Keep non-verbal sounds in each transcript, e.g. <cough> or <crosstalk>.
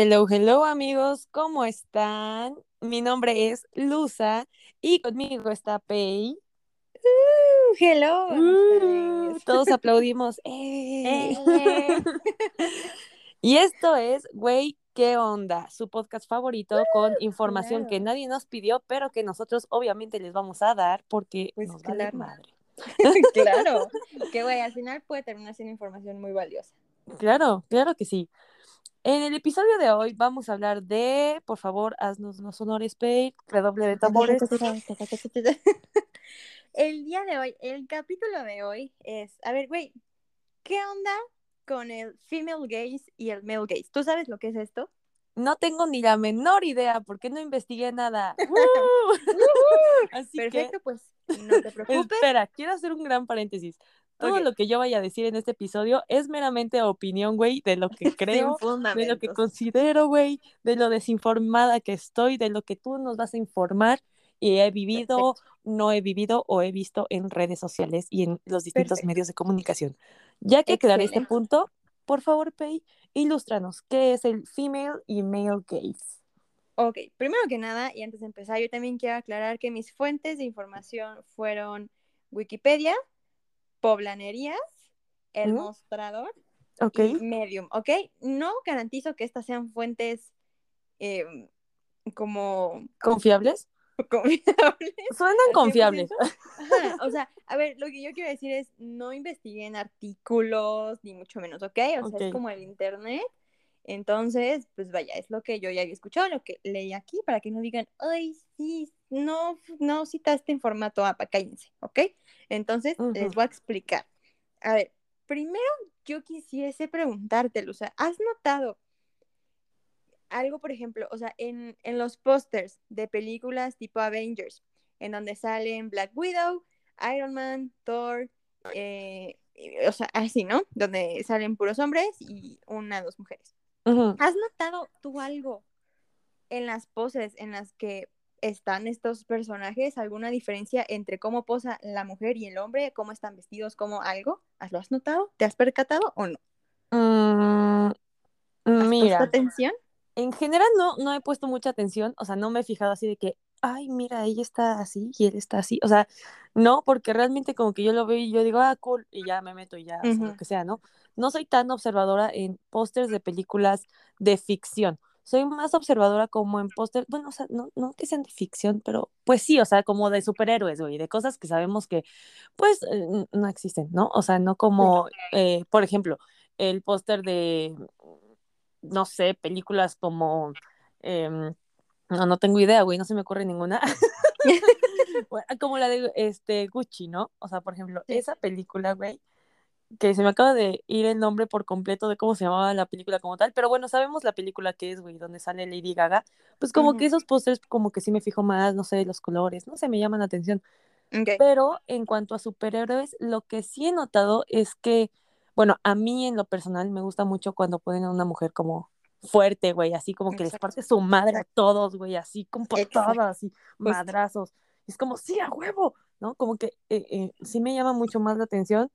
Hello, hello amigos, ¿cómo están? Mi nombre es Luza y conmigo está Pei. Uh, hello. Uh, todos <laughs> aplaudimos. ¡Eh! Eh. <laughs> y esto es, güey, ¿qué onda? Su podcast favorito con información que nadie nos pidió, pero que nosotros obviamente les vamos a dar porque Pues nos vale claro. madre. <laughs> claro. Que güey, al final puede terminar siendo información muy valiosa. Claro, claro que sí. En el episodio de hoy vamos a hablar de, por favor, haznos los honores, Pei, redoble de tambores. <laughs> El día de hoy, el capítulo de hoy es, a ver, güey, ¿qué onda con el female gaze y el male gaze? ¿Tú sabes lo que es esto? No tengo ni la menor idea porque no investigué nada. <laughs> Así Perfecto, pues no te que, preocupes. espera, quiero hacer un gran paréntesis. Todo lo que yo vaya a decir en este episodio es meramente opinión, güey, de lo que <laughs> creo, de lo que considero, güey, de lo desinformada que estoy, de lo que tú nos vas a informar y he vivido, no he vivido o he visto en redes sociales y en los distintos Perfecto. medios de comunicación. Ya que aclaré este punto, por favor, Pei, ilústranos, ¿qué es el female y male gaze? Ok, primero que nada, y antes de empezar, yo también quiero aclarar que mis fuentes de información fueron Wikipedia, Poblanerías, El. Mostrador Ok, y Medium, ¿ok? No garantizo que estas sean fuentes eh, como ¿confiables? <laughs> confiables. Suenan confiables. 100%. Ajá, <laughs> o sea, a ver, lo que yo quiero decir es, no investigué en artículos, ni mucho menos, ¿ok? O sea, es como el internet. Entonces, pues vaya, es lo que yo ya había escuchado, lo que leí aquí, para que no digan, ay, sí, no, no citaste en formato APA, cállense, ¿ok? Entonces, les voy a explicar. A ver, primero yo quisiese preguntarte, Luza, ¿has notado algo, por ejemplo, o sea, en, en los pósters de películas tipo Avengers, en donde salen Black Widow, Iron Man, Thor, eh, o sea, así, ¿no? Donde salen puros hombres y una o dos mujeres. ¿Has notado tú algo en las poses en las que están estos personajes? ¿Alguna diferencia entre cómo posa la mujer y el hombre? ¿Cómo están vestidos? ¿Cómo algo? ¿Has- ¿Lo has notado? ¿Te has percatado o no? Mm, ¿Has puesto mira, atención? en general no, no he puesto mucha atención, o sea, no me he fijado así de que, ay, mira, ella está así y él está así, o sea, no, porque realmente como que yo lo veo y yo digo, ah, cool, y ya me meto y ya, o sea, lo que sea, ¿no? No soy tan observadora en pósters de películas de ficción. Soy más observadora como en pósters, bueno, o sea, no, no que sean de ficción, pero pues sí, o sea, como de superhéroes, güey, de cosas que sabemos que, pues, eh, no existen, ¿no? O sea, no como, eh, por ejemplo, el póster de, no sé, películas como, em, no, no tengo idea, güey, no se me ocurre ninguna. <laughs> <laughs> Bueno, como la de este Gucci, ¿no? O sea, por ejemplo, esa película, güey, que se me acaba de ir el nombre por completo de cómo se llamaba la película como tal, pero bueno, sabemos la película que es, güey, donde sale Lady Gaga, pues como Ujú. que esos pósters como que sí me fijo más, no sé, los colores, no sé, me llaman la atención. Ok. Pero en cuanto a superhéroes, lo que sí he notado es que, bueno, a mí en lo personal me gusta mucho cuando ponen a una mujer como fuerte, güey, así como que les Exacto. parte su madre a todos, güey, así con patadas y madrazos. Es como, sí, a huevo, ¿no? Como que eh, eh, sí me llama mucho más la atención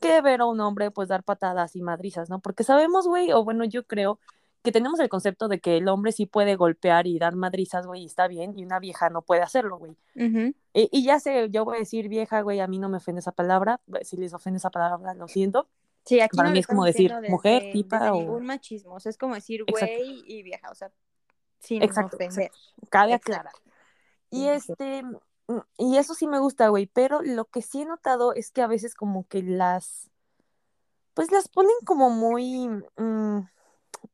que ver a un hombre pues dar patadas y madrizas, ¿no? Porque sabemos, güey, o bueno, yo creo que tenemos el concepto de que el hombre sí puede golpear y dar madrizas, güey, y está bien, y una vieja no puede hacerlo, güey. Ujú. Y, y ya sé, yo voy a decir vieja, güey, a mí no me ofende esa palabra. Si les ofende esa palabra, lo siento. Sí, aquí Para no mí es como decir mujer, tipa o- ningún machismo. O sea, es como decir güey y vieja. O sea, sin Exacto, ofender. Cabe Exacto. aclarar. Y este, y eso sí me gusta, güey, pero lo que sí he notado es que a veces como que las, pues las ponen como muy mm,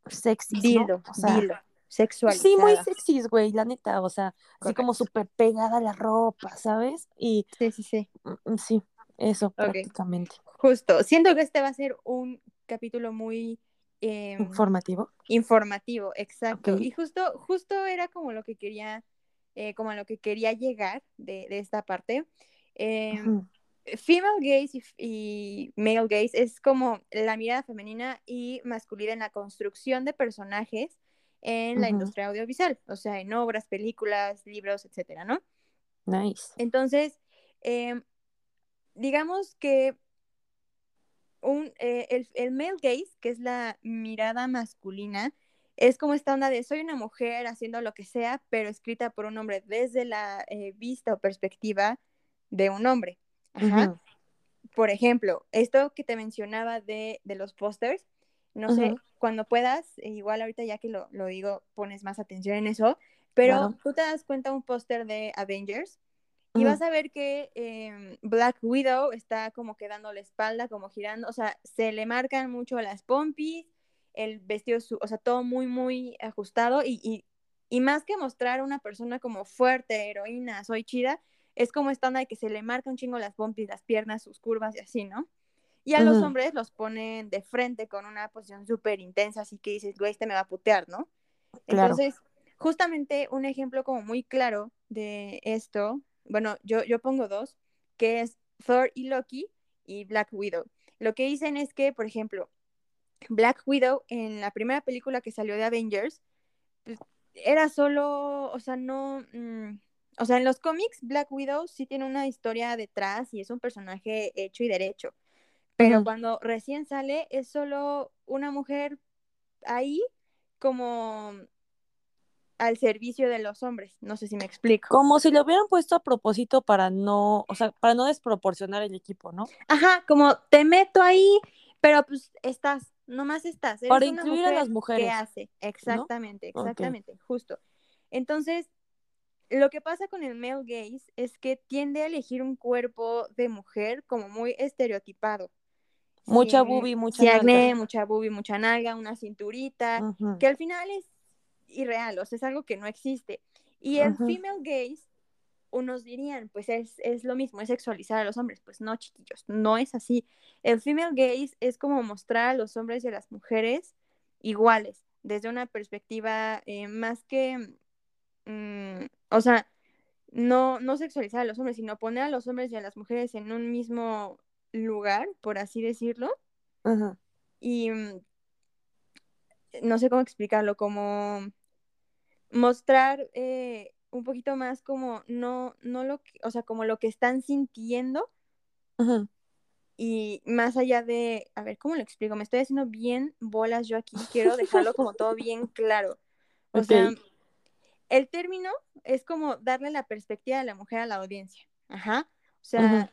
sexys, ¿no? Dilo, O sea, dilo. sí, muy sexys, güey, la neta, o sea, así como súper pegada a la ropa, ¿sabes? Y Sí, sí, sí. mm, sí, eso prácticamente. Justo. Siento que este va a ser un capítulo muy eh, Informativo. informativo, exacto. Y justo, justo era como lo que quería, eh, como a lo que quería llegar de, de esta parte. Eh, Ujú. female gaze y, y male gaze es como la mirada femenina y masculina en la construcción de personajes en la industria audiovisual, o sea, en obras, películas, libros, etcétera, ¿no? Nice. Entonces, eh, digamos que un, eh, el, el male gaze, que es la mirada masculina, es como esta onda de soy una mujer haciendo lo que sea, pero escrita por un hombre desde la eh, vista o perspectiva de un hombre. Ajá. Por ejemplo, esto que te mencionaba de, de los pósters, no sé, cuando puedas, e igual ahorita ya que lo, lo, digo, pones más atención en eso, pero tú te das cuenta un póster de Avengers y vas a ver que em, Black Widow está como quedando la espalda, como girando, o sea, se le marcan mucho las pompis, el vestido, o sea, todo muy, muy ajustado y, y, más que mostrar a una persona como fuerte, heroína, soy chida, es como esta onda de que se le marca un chingo las pompis, las piernas, sus curvas y así, ¿no? Y a los hombres los ponen de frente con una posición súper intensa, así que dices, güey, este me va a putear, ¿no? Entonces, justamente un ejemplo como muy claro de esto, bueno, yo, yo pongo dos, que es Thor y Loki y Black Widow. Lo que dicen es que, por ejemplo, Black Widow en la primera película que salió de Avengers, pues, era solo, o sea, no, mm, o sea, en los cómics Black Widow sí tiene una historia detrás y es un personaje hecho y derecho, pero cuando recién sale es solo una mujer ahí como al servicio de los hombres, no sé si me explico. Como si lo hubieran puesto a propósito para no, o sea, para no desproporcionar el equipo, ¿no? Ajá, como te meto ahí, pero pues estás, nomás estás. Para incluir a las mujeres. Exactamente, exactamente, justo. Entonces, lo que pasa con el male gaze es que tiende a elegir un cuerpo de mujer como muy estereotipado. Mucha bubi, mucha nalga. acné, mucha bubi, mucha nalga, una cinturita, que al final es irreal, o sea, es algo que no existe. Y el female gaze unos dirían, pues es, es, lo mismo, es sexualizar a los hombres. Pues no, chiquillos, no es así. El female gaze es como mostrar a los hombres y a las mujeres iguales, desde una perspectiva eh, más que, mm, o sea, no, no sexualizar a los hombres, sino poner a los hombres y a las mujeres en un mismo lugar, por así decirlo. Y mm, no sé cómo explicarlo, como mostrar eh, un poquito más como no, no lo que, o sea, como lo que están sintiendo. Y más allá de, a ver, ¿cómo lo explico? Me estoy haciendo bien bolas yo aquí, quiero dejarlo como todo bien claro. O sea, el término es como darle la perspectiva de la mujer a la audiencia. Ajá. O sea,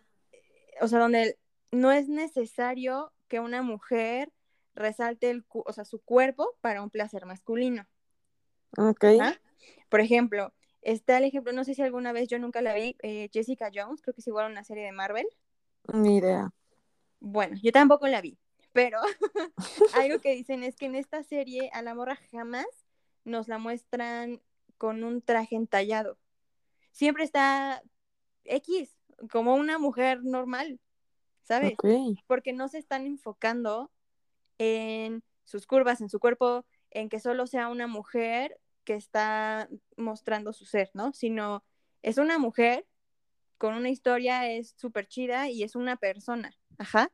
o sea, donde no es necesario que una mujer resalte el, o sea, su cuerpo para un placer masculino. Ok. Por ejemplo, Está el ejemplo, no sé si alguna vez yo nunca la vi, eh, Jessica Jones, creo que es igual una serie de Marvel. Ni idea. Bueno, yo tampoco la vi, pero <laughs> <laughs> algo que dicen es que en esta serie a la morra jamás nos la muestran con un traje entallado. Siempre está X, como una mujer normal, ¿sabes? Porque no se están enfocando en sus curvas, en su cuerpo, en que solo sea una mujer que está mostrando su ser, ¿no? Sino es una mujer con una historia, es súper chida y es una persona, ajá.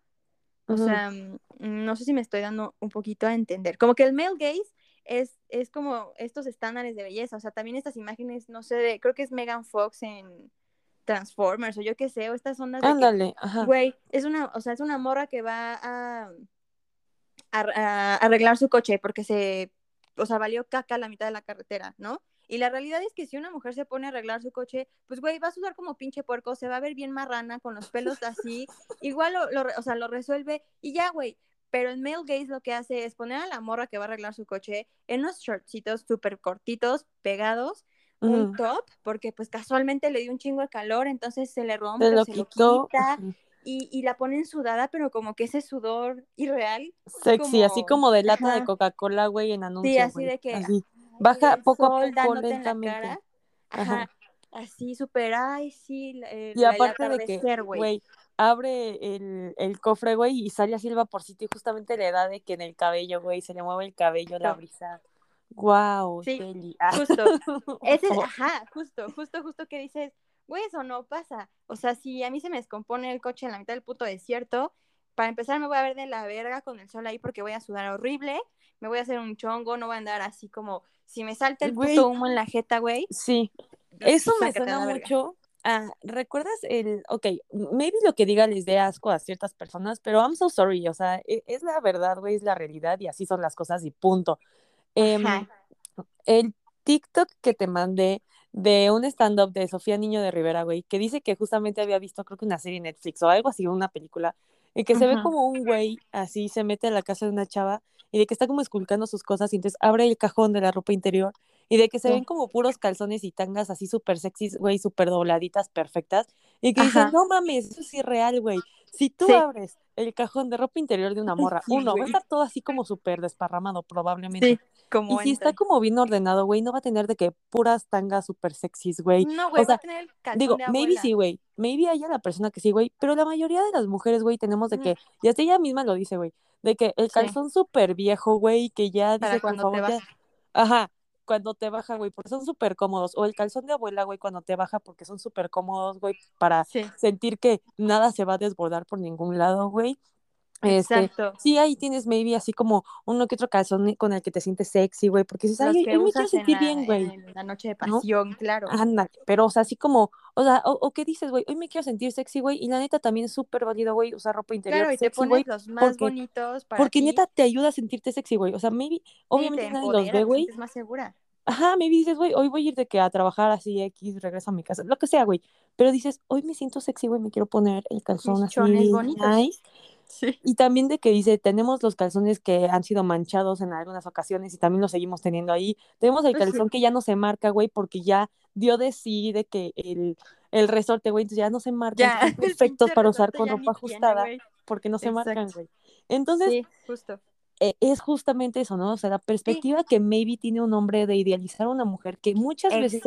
O sea, mm, no sé si me estoy dando un poquito a entender. Como que el male gaze es, es como estos estándares de belleza, o sea, también estas imágenes, no sé, de, creo que es Megan Fox en Transformers o yo qué sé, o estas ondas de Ándale, ajá. Güey, es una, o sea, es una morra que va a, a, arreglar su coche porque se o sea, valió caca la mitad de la carretera, ¿no? Y la realidad es que si una mujer se pone a arreglar su coche, pues, güey, va a sudar como pinche puerco, se va a ver bien marrana, con los pelos así, <laughs> igual lo, o sea, lo resuelve y ya, güey. Pero el male gaze lo que hace es poner a la morra que va a arreglar su coche en unos shortcitos súper cortitos, pegados, un top, porque pues casualmente le dio un chingo de calor, entonces se le rompe, se, lo, quita, y, la ponen sudada, pero como que ese sudor irreal. Sexy, así como de lata de Coca-Cola, güey, en anuncios. Sí, así de que. Baja poco a poco lentamente. Ajá. Así súper, ay, sí. y aparte de que, güey, abre el, el, cofre, güey, y sale así el vaporcito y justamente le da de que en el cabello, güey, se le mueve el cabello, la brisa. Wow, sí, justo. Ese, <laughs> ajá, justo, justo, justo que dices, güey, eso no pasa. O sea, si a mí se me descompone el coche en la mitad del puto desierto, para empezar me voy a ver de la verga con el sol ahí porque voy a sudar horrible, me voy a hacer un chongo, no voy a andar así como, si me salta el puto humo en la jeta, güey. Sí, eso me suena mucho. Ah, ¿Recuerdas el, ok, maybe lo que diga les dé asco a ciertas personas, pero I'm so sorry, o sea, e, es, la verdad, güey, es la realidad y así son las cosas y punto. Em, el TikTok que te mandé de un stand-up de Sofía Niño de Rivera, güey, que dice que justamente había visto, creo que una serie en Netflix o algo así, una película, y que se ve como un güey así se mete a la casa de una chava y de que está como esculcando sus cosas y entonces abre el cajón de la ropa interior y de que se Sí. ven como puros calzones y tangas así súper sexys, güey, súper dobladitas, perfectas, y que dicen, Ajá. no mames, eso es irreal, güey. Si tú Sí. abres el cajón de ropa interior de una morra, Sí, uno, va a estar todo así como súper desparramado probablemente. Sí, como Y si está como bien ordenado, güey, no va a tener de que puras tangas súper sexys, güey. No, O güey, va a tener el calzón digo, de maybe sí, güey. Maybe haya la persona que sí, güey. Pero la mayoría de las mujeres, güey, tenemos de que, y hasta ella misma lo dice, güey, de que el calzón súper viejo, güey, que ya dice, cuando te favor, ya. Ajá, cuando te baja, güey, porque son súper cómodos. O el calzón de abuela, güey, cuando te baja, porque son súper cómodos, güey, para Sí, sentir que nada se va a desbordar por ningún lado, güey. Este, exacto. sí, ahí tienes maybe así como uno que otro calzón con el que te sientes sexy, güey, porque dices, Los ay, hoy me quiero sentir bien, güey, la noche de ¿no? pasión, claro. Ándale, pero o sea, así como, o sea, o, o qué dices, güey, hoy me quiero sentir sexy, güey, y la neta también es súper válido, güey, usar ropa interior Claro, y te sexy, pones los más porque, bonitos para porque ti. neta te ayuda a sentirte sexy, güey, o sea, maybe, Sí, obviamente te nadie los ve, güey, sientes más segura. ajá, maybe dices, güey, hoy voy a ir de que a trabajar así, X, regreso a mi casa, lo que sea, güey, pero dices, hoy me siento sexy, güey, me quiero poner el calzón Mis así, chones bonitos. nice, Sí. y también de que dice, tenemos los calzones que han sido manchados en algunas ocasiones y también los seguimos teniendo ahí. Tenemos el calzón que ya no se marca, güey, porque ya dio de sí de que el, el resorte, güey, entonces ya no se marcan, Ya, <laughs> perfectos para usar con ropa tiene, ajustada porque no se marcan, güey. Entonces, Sí, justo. Eh, es justamente eso, ¿no? O sea, la Sí, perspectiva que maybe tiene un hombre de idealizar a una mujer que muchas veces,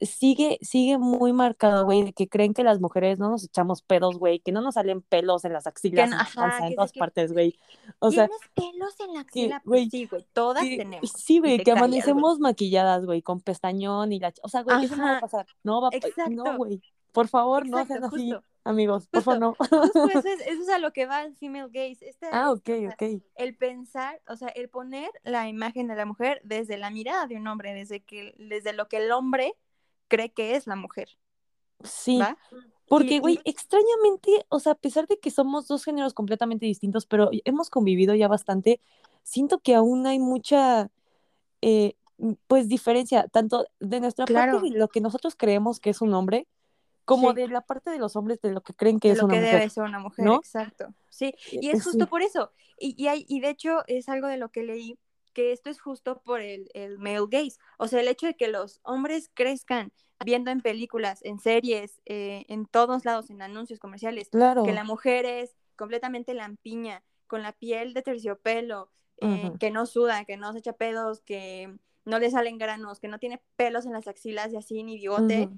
sigue, sigue muy marcado, güey, de que creen que las mujeres no nos echamos pedos, güey, que no nos salen pelos en las axilas, no, en ajá, en que todas que partes, güey. O sea, pelos en la axila, pues güey, sí, güey, todas que tenemos. sí, güey, que amanecemos maquilladas, güey, con pestañón y la... O sea, güey, eso no va a pasar. No va, no, exacto, güey. Por favor, no sean así, justo, amigos. Por favor, no. justo eso <laughs> es, eso es a lo que va el female gaze. Este, Ah, ok, o sea, ok. el pensar, o sea, el poner la imagen de la mujer desde la mirada de un hombre, desde que, desde lo que el hombre cree que es la mujer, Sí. ¿va? Porque, güey, extrañamente, o sea, a pesar de que somos dos géneros completamente distintos, pero hemos convivido ya bastante, siento que aún hay mucha, eh, pues, diferencia, tanto de nuestra parte claro, de lo que nosotros creemos que es un hombre, como sí, de la parte de los hombres de lo que creen que de es lo una que mujer, debe ser una mujer, ¿no? exacto. Sí, Eh, y es justo sí, por eso. Y, y, hay, y de hecho es algo de lo que leí, que esto es justo por el, el male gaze. O sea, el hecho de que los hombres crezcan viendo en películas, en series, eh, en todos lados, en anuncios comerciales, que claro. la mujer es completamente lampiña, con la piel de terciopelo, eh, que no suda, que no se echa pedos, que no le salen granos, que no tiene pelos en las axilas y así, ni bigote,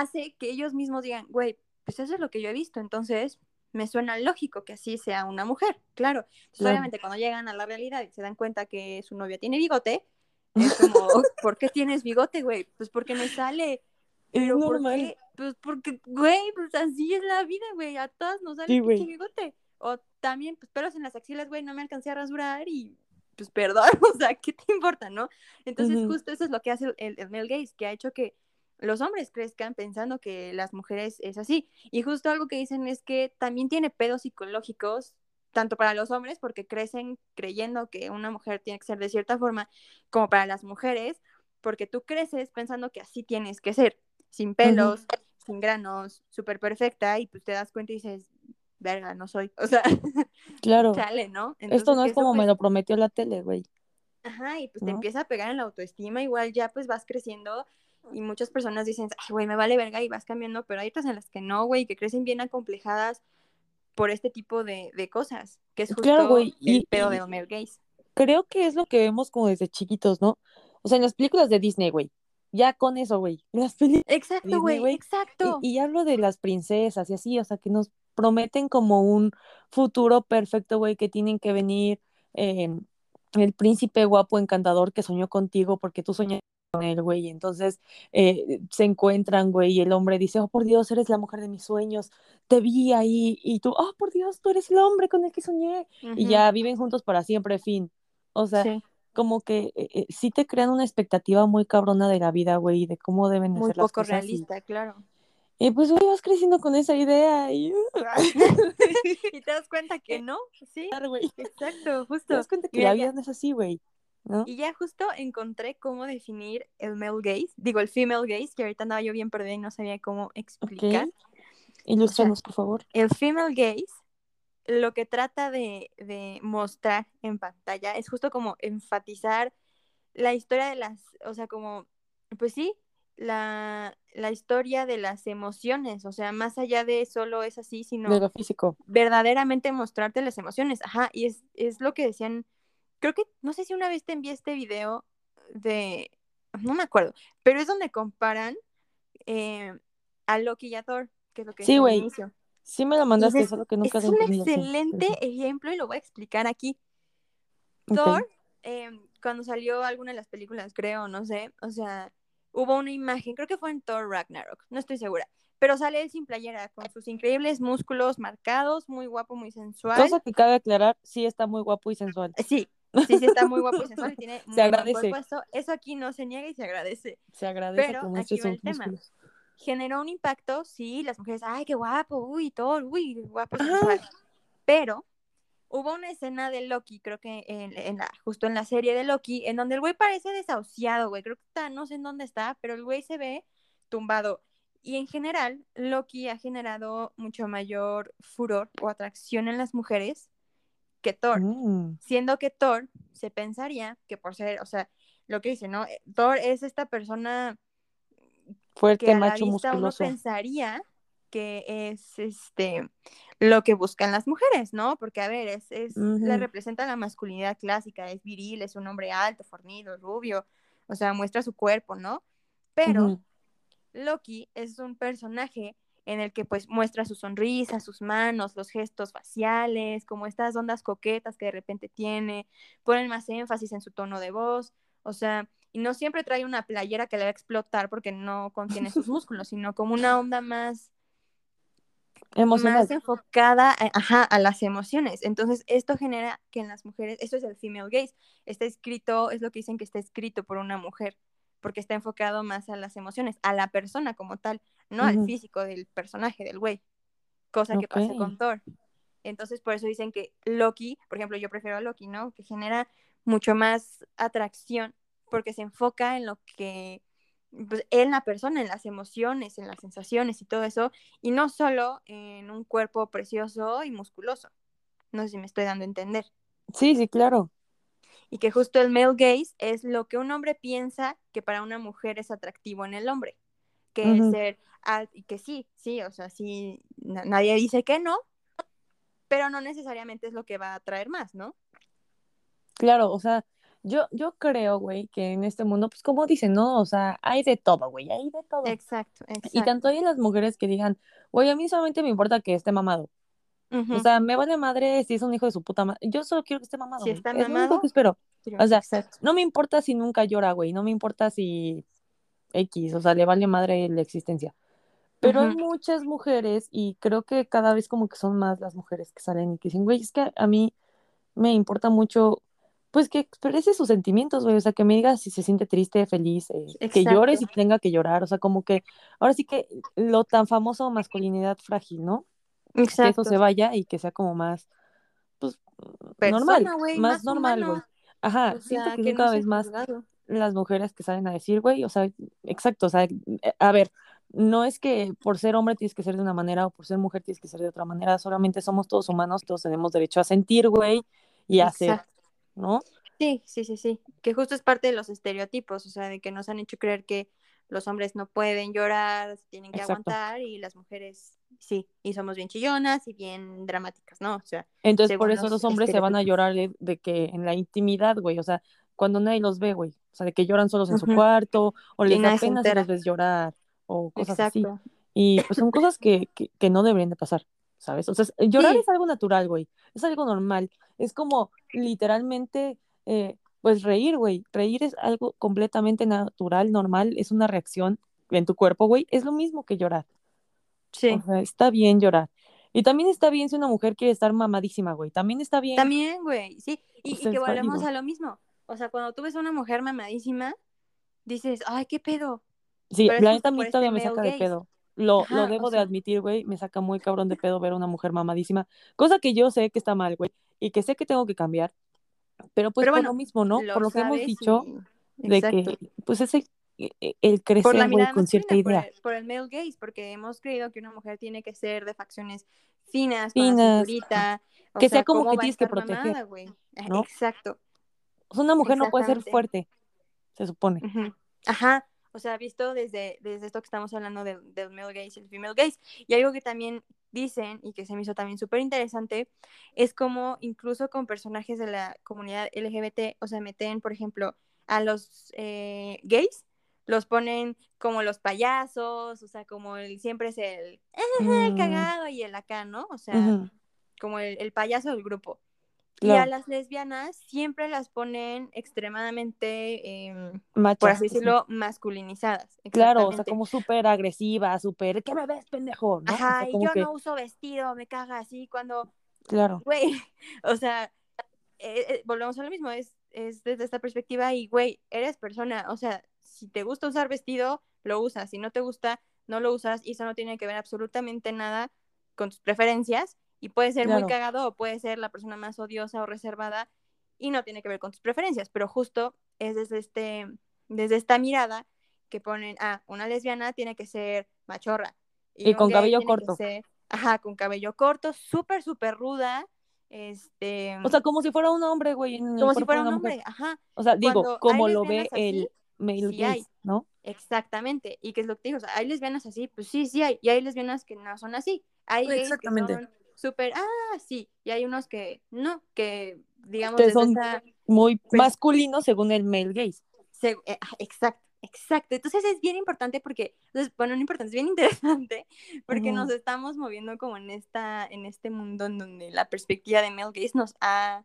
hace que ellos mismos digan, güey, pues eso es lo que yo he visto, entonces me suena lógico que así sea una mujer, claro. Entonces, claro. obviamente, cuando llegan a la realidad y se dan cuenta que su novia tiene bigote, es como, <laughs> ¿por qué tienes bigote, güey? Pues porque me sale. Es Pero ¿por normal. qué? Pues porque, güey, pues así es la vida, güey. A todas nos sale Sí, pinche bigote. O también, pues pelos en las axilas, güey, no me alcancé a rasurar y pues perdón, <laughs> o sea, ¿qué te importa, no? Entonces, Ujú, justo eso es lo que hace el, el male gaze, que ha hecho que los hombres crezcan pensando que las mujeres es así. Y justo algo que dicen es que también tiene pedos psicológicos, tanto para los hombres, porque crecen creyendo que una mujer tiene que ser de cierta forma, como para las mujeres, porque tú creces pensando que así tienes que ser, sin pelos, sin granos, súper perfecta, y pues te das cuenta y dices, verga, no soy. <laughs> O sea, Claro. chale, ¿no? Esto no es como me pues, lo prometió la tele, güey, ajá, y pues te empieza a pegar en la autoestima, igual ya pues vas creciendo y muchas personas dicen, ay, güey, me vale verga y vas cambiando, pero hay otras en las que no, güey, que crecen bien acomplejadas por este tipo de, de cosas, que es Claro, justo güey. el Y, pedo del male gaze. creo que es lo que vemos como desde chiquitos, ¿no? O sea, en las películas de Disney, güey. Ya con eso, güey. <laughs> Las películas de Exacto, güey, güey. Y, exacto. y hablo de las princesas y así, o sea, que nos prometen como un futuro perfecto, güey, que tienen que venir eh, el príncipe guapo encantador que soñó contigo porque tú soñaste él, güey. Y entonces eh, se encuentran, güey, y el hombre dice, oh, por Dios, eres la mujer de mis sueños, te vi ahí. Y tú, oh, por Dios, tú eres el hombre con el que soñé. Y ya viven juntos para siempre, fin. O sea, Sí, como que eh, eh, sí te crean una expectativa muy cabrona de la vida, güey, de cómo deben de muy ser las poco cosas. Y, realista, claro. y pues, güey, vas creciendo con esa idea y... <laughs> y te das cuenta que <laughs> no, sí, exacto, Te justo. das cuenta que Mira, la ya, vida no es así, güey. ¿No? Y ya justo encontré cómo definir el male gaze, digo el female gaze, que ahorita andaba yo bien perdida y no sabía cómo explicar. Ok. Ilústranos, por favor. El female gaze lo que trata de, de mostrar en pantalla es justo como enfatizar la historia de las, o sea, como, pues sí, la, la historia de las emociones, o sea, más allá de solo es así, sino De lo físico. verdaderamente mostrarte las emociones. Ajá, y es, es lo que decían, creo que, no sé si una vez te envié este video de, no me acuerdo, pero es donde comparan eh, a Loki y a Thor, que es lo que Sí, güey. inicio. Sí me lo mandaste, Entonces, solo que nunca es un excelente ejemplo y lo voy a explicar aquí. Thor, eh, cuando salió alguna de las películas, creo, no sé, o sea, hubo una imagen, creo que fue en Thor Ragnarok, no estoy segura, pero sale él sin playera, con sus increíbles músculos marcados, muy guapo, muy sensual. Cosa que cabe aclarar, sí está muy guapo y sensual. Sí, sí, sí, está muy guapo y <laughs> sensual y tiene muy buen agradece. Eso, aquí no se niega y se agradece. Se agradece Pero aquí va el tema. músculos. Generó un impacto, sí, las mujeres, ay, qué guapo, uy, Thor, uy, guapo sensual. Pero hubo una escena de Loki, creo que en, en la, justo en la serie de Loki, en donde el güey parece desahuciado, güey. Creo que está, no sé en dónde está, pero el güey se ve tumbado. Y en general, Loki ha generado mucho mayor furor o atracción en las mujeres que Thor. Mm, Siendo que Thor se pensaría que por ser, o sea, lo que dice, ¿no? Thor es esta persona Fuerte, que a la macho, vista uno musculoso. pensaría que es este lo que buscan las mujeres, ¿no? Porque a ver, es, es le representa la masculinidad clásica, es viril, es un hombre alto, fornido, rubio, o sea, muestra su cuerpo, ¿no? Pero. Loki es un personaje en el que pues muestra su sonrisa, sus manos, los gestos faciales, como estas ondas coquetas que de repente tiene, ponen más énfasis en su tono de voz, o sea, y no siempre trae una playera que le va a explotar porque no contiene sus <laughs> músculos, sino como una onda más, Emocional. más enfocada a, ajá, a las emociones. Entonces, esto genera que en las mujeres, esto es el female gaze, está escrito, es lo que dicen que está escrito por una mujer, porque está enfocado más a las emociones, a la persona como tal, no al físico del personaje, del güey, cosa que pasa con Thor. Entonces, por eso dicen que Loki, por ejemplo, yo prefiero a Loki, ¿no? Que genera mucho más atracción porque se enfoca en lo que, pues, en la persona, en las emociones, en las sensaciones y todo eso, y no solo en un cuerpo precioso y musculoso. No sé si me estoy dando a entender. Sí, sí, claro. Y que justo el male gaze es lo que un hombre piensa que para una mujer es atractivo en el hombre. Que el ser alto, y que sí, sí, o sea, sí, na- nadie dice que no, pero no necesariamente es lo que va a atraer más, ¿no? Claro, o sea, yo, yo creo, güey, que en este mundo, pues como dicen, ¿no? O sea, hay de todo, güey, hay de todo. Exacto, Y exacto. tanto hay las mujeres que digan, güey, a mí solamente me importa que esté mamado. O sea, me vale madre si es un hijo de su puta madre. Yo solo quiero que esté mamado, Si está Es lo único mamado, que espero. O sea, exacto. no me importa si nunca llora, güey. No me importa si X, o sea, le vale madre la existencia. Pero hay muchas mujeres y creo que cada vez como que son más las mujeres que salen y que dicen, güey, es que a mí me importa mucho, pues que exprese sus sentimientos, güey. O sea, que me diga si se siente triste, feliz, eh, que llore si Exacto, tenga que llorar. O sea, como que ahora sí que lo tan famoso masculinidad frágil, ¿no? Que eso exacto. se vaya y que sea como más, pues, normal, más más normal, güey. Ajá, O siento sea, que que son no cada vez más las mujeres que salen a decir, güey, o sea, exacto, o sea, a ver, no es que por ser hombre tienes que ser de una manera o por ser mujer tienes que ser de otra manera, solamente somos todos humanos, todos tenemos derecho a sentir, güey, y a hacer. ¿no? Sí, sí, sí, sí. Que justo es parte de los estereotipos, o sea, de que nos han hecho creer que los hombres no pueden llorar, tienen que Exacto. aguantar y las mujeres sí, y somos bien chillonas y bien dramáticas, ¿no? O sea, Entonces, por eso los hombres se van a llorar de, de que en la intimidad, güey, o sea, cuando nadie los ve, güey, o sea, de que lloran solos en su cuarto, o les da pena si entera. los ves llorar, o cosas así. Exacto. Y pues son cosas que, que, que no deberían de pasar, ¿sabes? O sea, llorar Sí, es algo natural, güey, es algo normal, es como literalmente, eh, pues reír, güey, reír es algo completamente natural, normal, es una reacción en tu cuerpo, güey, es lo mismo que llorar, o sí. sea, está bien llorar. Y también está bien si una mujer quiere estar mamadísima, güey, también está bien, También, güey, sí. Y, que volvemos válido. a lo mismo. O sea, cuando tú ves a una mujer mamadísima, dices, ay, qué pedo. Sí, Pero la neta a mí todavía me saca de pedo. Lo, lo Ajá, debo de sea, admitir, güey, me saca muy cabrón de pedo ver a una mujer mamadísima, cosa que yo sé que está mal, güey, y que sé que tengo que cambiar, Pero pues Pero por lo mismo, ¿no? lo Por lo que hemos dicho y- de Exacto. que, pues es el, e- el crecer, güey, con cierta por idea. el, por el male gaze, porque hemos creído que una mujer tiene que ser de facciones finas, Finas, o que sea sea, como que tienes que proteger, mamada, ¿no? Exacto, O sea, una mujer no puede ser fuerte, se supone. Ajá, o sea, visto desde, desde esto que estamos hablando del, del male gaze y el female gaze. Y algo que también dicen y que se me hizo también súper interesante es como incluso con personajes de la comunidad LGBT, o sea, meten, por ejemplo, a los eh, gays, los ponen como los payasos, o sea, como el siempre es el, el Mm, cagado y el acá, ¿no? O sea, como el, el payaso del grupo. Y a claro, las lesbianas siempre las ponen extremadamente, em, por así sí. decirlo, masculinizadas. Claro, o sea, como súper agresiva, súper, ¿qué me ves, pendejo? ¿No? O Ajá, sea, y como yo que, no uso vestido, me caga así cuando, claro, güey, <laughs> o sea, eh, eh, volvemos a lo mismo, es, es desde esta perspectiva y, güey, eres persona, o sea, si te gusta usar vestido, lo usas, si no te gusta, no lo usas y eso no tiene que ver absolutamente nada con tus preferencias y puede ser muy cagado o puede ser la persona más odiosa o reservada y no tiene que ver con tus preferencias, pero justo es desde, este, desde esta mirada que ponen, ah, una lesbiana tiene que ser machorra y, con cabello corto. que ser, ajá, con cabello corto, súper, súper ruda, este, O sea, como si fuera un hombre, güey, como si fuera un mujer. hombre, ajá. O sea, digo, Cuando como lo ve así, el male sí gaze, ¿no? Exactamente. ¿Y qué es lo que te digo? O sea, hay lesbianas así, pues sí, sí hay. Y hay lesbianas que no son así. Hay que Exactamente. son súper, ah, sí. Y hay unos que no, que digamos Que son esa... muy Pues- masculinos según el male gaze. se- eh, ah, exacto, exacto. Entonces es bien importante porque, entonces, bueno, no importante, es bien interesante porque nos estamos moviendo como en, esta, en este mundo en donde la perspectiva de male gaze nos ha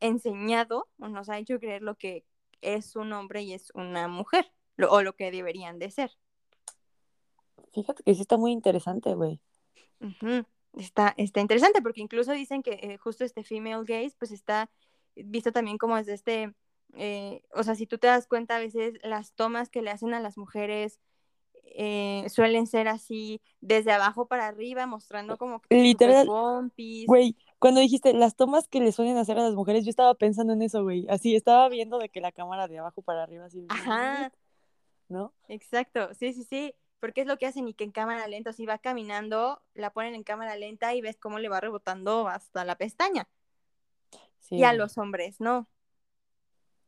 enseñado o nos ha hecho creer lo que es un hombre y es una mujer, lo- o lo que deberían de ser. Fíjate que sí está muy interesante, güey. Ujú. Está, está interesante porque incluso dicen que eh, justo este female gaze pues está visto también como desde este, eh, o sea, si tú te das cuenta a veces las tomas que le hacen a las mujeres eh, suelen ser así desde abajo para arriba mostrando como que Literal. Güey, cuando dijiste las tomas que le suelen hacer a las mujeres, yo estaba pensando en eso, güey. Así, estaba viendo de que la cámara de abajo para arriba, así, Ajá, ¿no? exacto, sí, sí, sí, porque es lo que hacen y que en cámara lenta, si va caminando, la ponen en cámara lenta y ves cómo le va rebotando hasta la pestaña. Sí, y a los hombres, ¿no.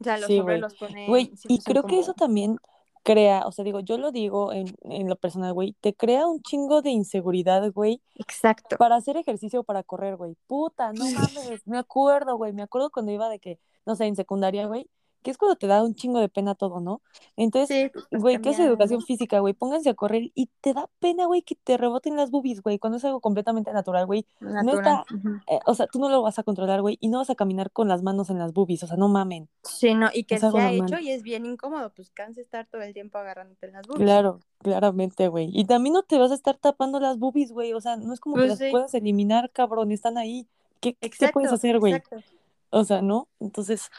O sea, los Sí, hombres los ponen. Siempre y creo que eso también crea, o sea, digo, yo lo digo en, en lo personal, güey, te crea un chingo de inseguridad, güey, Exacto. para hacer ejercicio o para correr, güey. Puta, no <laughs> mames, me acuerdo, güey, me acuerdo cuando iba de que, no sé, en secundaria, güey, que es cuando te da un chingo de pena todo, ¿no? Entonces, Sí, güey, ¿qué cambiando. educación física, güey? Pónganse a correr y te da pena, güey, que te reboten las boobies, güey, cuando es algo completamente natural, güey. No Natural. está, Ujú. eh, o sea, tú no lo vas a controlar, güey, y no vas a caminar con las manos en las boobies, o sea, no mamen. Sí, no, y que Es se ha normal. hecho y es bien incómodo, pues cansa estar todo el tiempo agarrándote las boobies. Claro, claramente, güey. Y también no te vas a estar tapando las boobies, güey, o sea, no es como que Pues las puedas eliminar, cabrón, están ahí. ¿Qué, qué Exacto. puedes hacer, güey? O sea, ¿no? Entonces,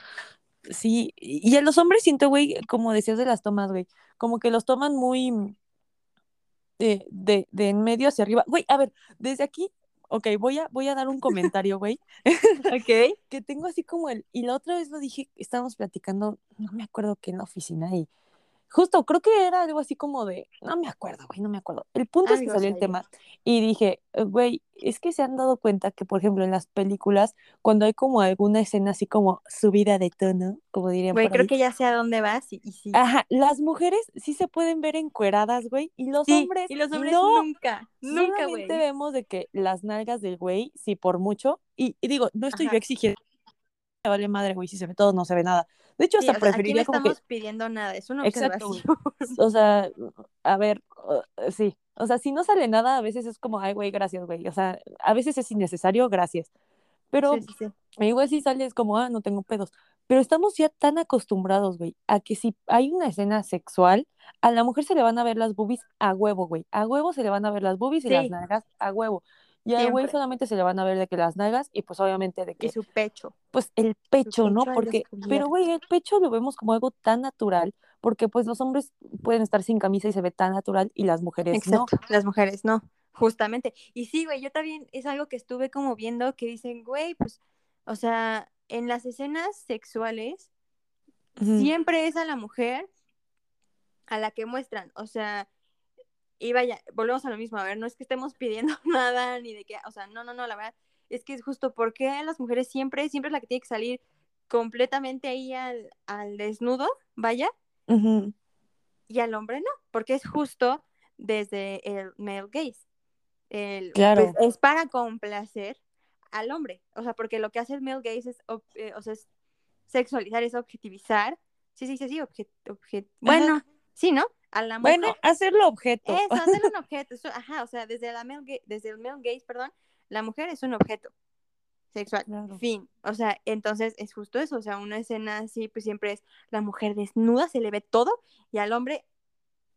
sí. Y a los hombres siento, güey, como decías de las tomas, güey, como que los toman muy de, de, de en medio hacia arriba. Güey, a ver, desde aquí, ok, voy a, voy a dar un <laughs> comentario, güey, Ok. que tengo así como el, y la otra vez lo dije, estábamos platicando, no me acuerdo qué en la oficina y justo, creo que era algo así como de, no me acuerdo, güey, no me acuerdo. El punto es que salió el tema y dije, eh, güey, es que se han dado cuenta que, por ejemplo, en las películas, cuando hay como alguna escena así como subida de tono, como dirían Güey, por creo ahí, que ya sé a dónde vas y, y sí. Ajá, las mujeres sí se pueden ver encueradas, güey, y los sí, hombres y los hombres no. nunca, nunca, güey. Vemos de que las nalgas del güey, sí, por mucho, y, y digo, no estoy Ajá. yo exigiendo, me vale madre, güey, si se ve todo, no se ve nada. De hecho, Sí, hasta o sea, aquí no preferiría como estamos que, pidiendo nada, es una Exacto, <laughs> o sea, a ver, uh, sí, o sea, si no sale nada, a veces es como, ay, güey, gracias, güey, o sea, a veces es innecesario, gracias. Pero Sí, sí, sí. igual si sale es como, ah, no tengo pedos. Pero estamos ya tan acostumbrados, güey, a que si hay una escena sexual, a la mujer se le van a ver las boobies a huevo, güey. A huevo se le van a ver las boobies y las Sí. nalgas a huevo. Y al güey solamente se le van a ver de que las nalgas y pues obviamente de Y que, su pecho. pues el pecho, ¿no? pecho Porque, pero güey, el pecho lo vemos como algo tan natural, porque pues los hombres pueden estar sin camisa y se ve tan natural y las mujeres no. Exacto, las mujeres no, justamente. Y sí, güey, yo también es algo que estuve como viendo que dicen, güey, pues, o sea, en las escenas sexuales siempre es a la mujer a la que muestran, o sea, y vaya, volvemos a lo mismo, a ver, no es que estemos pidiendo <laughs> nada, ni de que, o sea, no, no, no, la verdad, es que es justo porque las mujeres siempre, siempre es la que tiene que salir completamente ahí al, al desnudo, vaya, y al hombre no, porque es justo desde el male gaze. El, Claro. pues, es para complacer al hombre, o sea, porque lo que hace el male gaze es, ob- eh, o sea, es sexualizar, es objetivizar. Sí, sí, sí, sí, obje- obje- bueno, sí, ¿no? A la mujer. Bueno, hacerlo objeto. Eso, hacer un <laughs> objeto. Eso, ajá, o sea, desde, la male desde el male gaze, perdón, la mujer es un objeto sexual. Claro. Fin. O sea, entonces es justo eso. O sea, una escena así, pues siempre es la mujer desnuda, se le ve todo, y al hombre,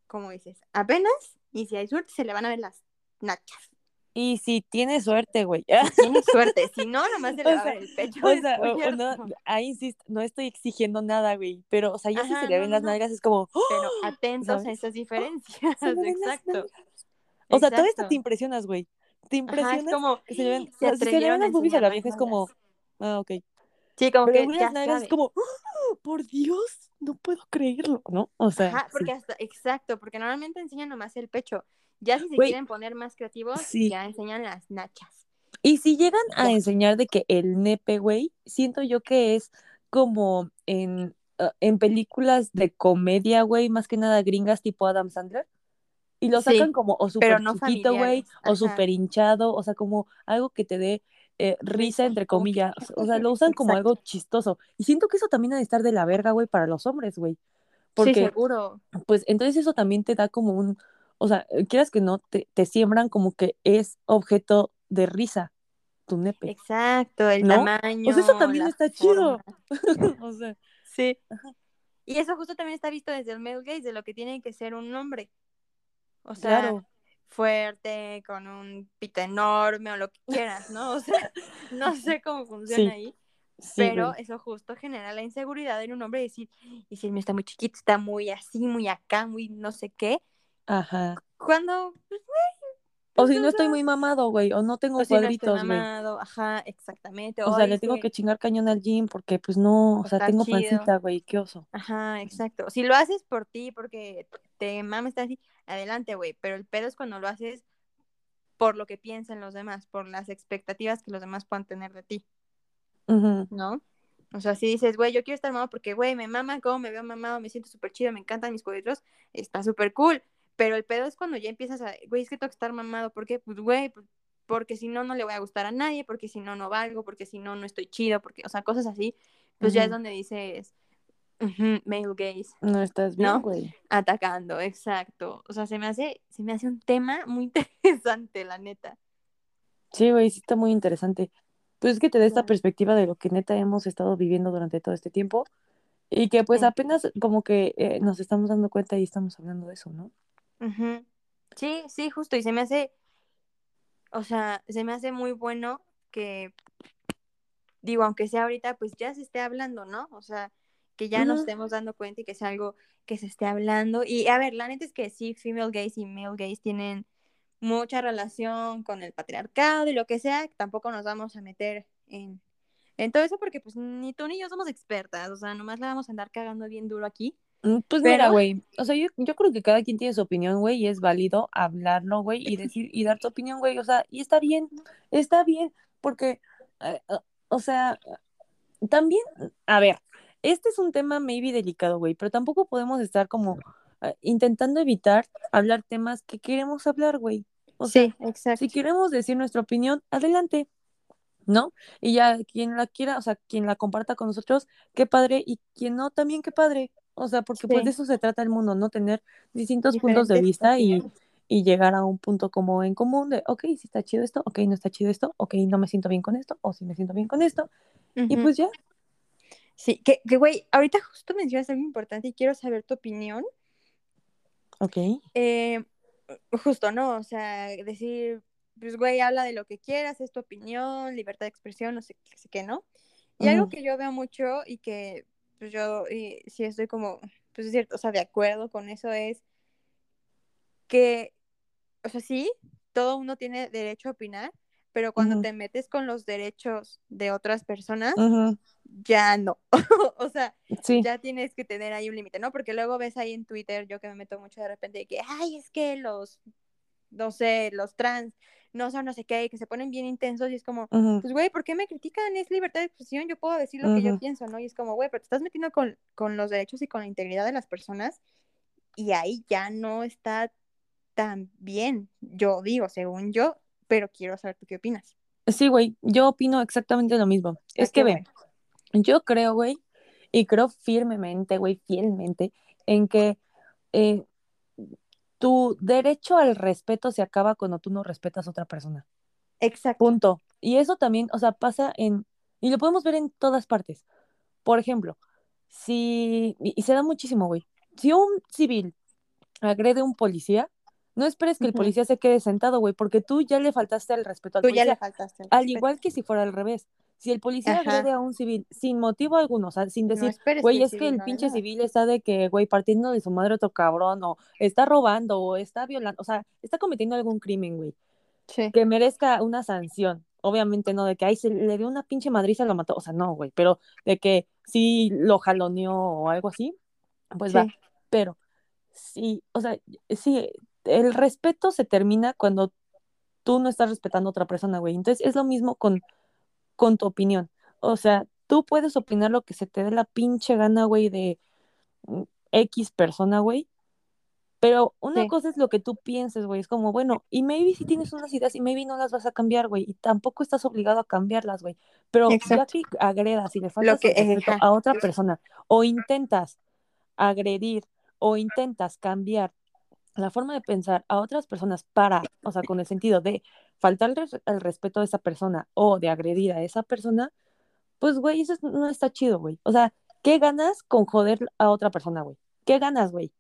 como dices, apenas, y si hay suerte, se le van a ver las nachas. Y si tiene suerte, güey. Si tiene <laughs> suerte, si no, nomás se le O va sea, ver el pecho. O sea, o- o no, ahí insisto, no estoy exigiendo nada, güey. Pero, o sea, ya si se le ven no, las no. nalgas es como, ¡oh! Pero atentos a esas diferencias. ven las Exacto. O sea, hasta Exacto. te impresionas, güey. Te Ajá, impresionas es como, que se le ven, se o sea, si se le atrevieron ven a las boobies a la vieja es como, ah, ok. Sí, como Pero que ya nalgas es como, ¡oh! por Dios, no puedo creerlo, ¿no? O sea, Ajá, sí. porque hasta, exacto, porque normalmente enseñan nomás el pecho. Ya si se quieren poner más creativos, sí. ya enseñan las nachas. Y si llegan a enseñar de que el nepe, güey, siento yo que es como en, ah, en películas de comedia, güey, más que nada gringas tipo Adam Sandler. Y lo Sí, sacan como o súper no chiquito, güey, o súper hinchado, o sea, como algo que te dé eh, risa, entre comillas. <laughs> O sea, lo usan como Exacto. algo chistoso. Y siento que eso también ha de estar de la verga, güey, para los hombres, güey. Sí, seguro. pues, entonces eso también te da como un, o sea, quieras que no, te, te siembran como que es objeto de risa tu nepe, Exacto, el ¿no? tamaño. O sea, eso también está chido. <laughs> o sea, Sí. Ajá. Y eso justo también está visto desde el male gaze, de lo que tiene que ser un hombre. O sea, claro. fuerte, con un pito enorme o lo que quieras, ¿no? O sea, <laughs> no sé cómo funciona Sí. ahí, Sí, pero güey. eso justo genera la inseguridad en un hombre de decir, y si el mío está muy chiquito, está muy así, muy acá, muy no sé qué, Ajá. cuando, pues, O pues, si no estoy sea, muy mamado, güey, o no tengo o si no estoy cuadritos, güey. mamado, ajá, exactamente, O sea, le tengo que chingar cañón al gym porque, pues, no, o sea, está tengo chido. pancita, güey, qué oso. Ajá, exacto. Si lo haces por ti, porque te mames, está así, adelante, güey. Pero el pedo es cuando lo haces por lo que piensan los demás, por las expectativas que los demás puedan tener de ti, Ujú. ¿no? O sea, si dices, güey, yo quiero estar mamado porque, güey, me mama, como me veo mamado, me siento súper chido, me encantan mis cuadritos, está súper cool. Pero el pedo es cuando ya empiezas a, güey, es que tengo que estar mamado, ¿por qué? Pues, güey, pues, porque si no, no le voy a gustar a nadie, porque si no, no valgo, porque si no, no estoy chido, porque, o sea, cosas así, pues ya es donde dices, male gaze No estás bien, ¿No? güey. atacando, exacto. O sea, se me hace, se me hace un tema muy <laughs> interesante, la neta. Sí, güey, sí está muy interesante. Pues es que te da esta perspectiva de lo que neta hemos estado viviendo durante todo este tiempo y que pues Sí. apenas como que eh, nos estamos dando cuenta y estamos hablando de eso, ¿no? Ujú. Sí, sí, justo. Y se me hace, o sea, se me hace muy bueno que, digo, aunque sea ahorita, pues ya se esté hablando, ¿no? O sea, que ya nos estemos dando cuenta y que sea algo que se esté hablando. Y a ver, la neta es que sí, female gays y male gays tienen mucha relación con el patriarcado y lo que sea, tampoco nos vamos a meter en, en todo eso porque pues ni tú ni yo somos expertas, o sea, nomás la vamos a andar cagando bien duro aquí. Mm, Pues mira, güey, o sea, yo, yo creo que cada quien tiene su opinión, güey, y es válido hablarlo, güey, y decir, y dar tu opinión, güey, o sea, y está bien, está bien, porque, eh, eh, o sea, también, a ver, este es un tema maybe delicado, güey, pero tampoco podemos estar como eh, intentando evitar hablar temas que queremos hablar, güey. O sea, sí, exacto. si queremos decir nuestra opinión, adelante, ¿no? Y ya quien la quiera, o sea, quien la comparta con nosotros, qué padre, y quien no, también qué padre. O sea, porque pues de eso se trata el mundo, ¿no? Tener distintos puntos de vista y, y llegar a un punto como en común de, ok, sí está chido esto, ok, no está chido esto, ok, no me siento bien con esto, o sí me siento bien con esto, y pues ya. Sí, que, que güey, ahorita justo mencionas algo importante y quiero saber tu opinión. Ok. Eh, justo, ¿no? O sea, decir, pues, güey, habla de lo que quieras, es tu opinión, libertad de expresión, no sé, qué- sé qué, ¿no? Y algo que yo veo mucho y que, pues, yo y, sí estoy como, pues, es cierto, o sea, de acuerdo con eso es que, o sea, sí, todo uno tiene derecho a opinar, pero cuando te metes con los derechos de otras personas, ya no. <laughs> o sea, Sí, ya tienes que tener ahí un límite, ¿no? Porque luego ves ahí en Twitter, yo que me meto mucho de repente, de que, ay, es que los, no sé, los trans no son no sé qué, que se ponen bien intensos y es como, pues, güey, ¿por qué me critican? Es libertad de expresión, yo puedo decir lo que yo pienso, ¿no? Y es como, güey, pero te estás metiendo con, con los derechos y con la integridad de las personas y ahí ya no está tan bien, yo digo, según yo, pero quiero saber tú qué opinas. Sí, güey, yo opino exactamente lo mismo. Es que ve, yo creo, güey, y creo firmemente, güey, fielmente, en que eh, tu derecho al respeto se acaba cuando tú no respetas a otra persona. Exacto. Punto. Y eso también, o sea, pasa en, y lo podemos ver en todas partes. Por ejemplo, si, y, y se da muchísimo, güey, si un civil agrede a un policía, no esperes que el policía se quede sentado, güey, porque tú ya le faltaste el respeto al Tú ya le policía. faltaste el Al igual que si fuera al revés. Si el policía Ajá. agrede a un civil sin motivo alguno, o sea, sin decir, güey, es que el no pinche civil está de que, güey, partiendo de su madre otro cabrón, o está robando, o está violando, o sea, está cometiendo algún crimen, güey, Sí. que merezca una sanción. Obviamente no de que, ay, se le dio una pinche madriza, lo mató, o sea, no, güey, pero de que sí lo jaloneó o algo así, pues va. Sí. Pero sí, o sea, sí, el respeto se termina cuando tú no estás respetando a otra persona, güey. Entonces es lo mismo con, con tu opinión. O sea, tú puedes opinar lo que se te dé la pinche gana, güey, de mm, X persona, güey. Pero una Sí. cosa es lo que tú pienses, güey. Es como, bueno, y maybe si tienes unas ideas y maybe no las vas a cambiar, güey. Y tampoco estás obligado a cambiarlas, güey. Pero ya Exacto. que agredas y le Lo faltas que, el respeto ajá. a otra persona o intentas agredir o intentas cambiar la forma de pensar a otras personas para, o sea, con el sentido de faltar el respeto a esa persona o de agredir a esa persona, pues, güey, eso no está chido, güey. O sea, ¿qué ganas con joder a otra persona, güey? ¿Qué ganas, güey?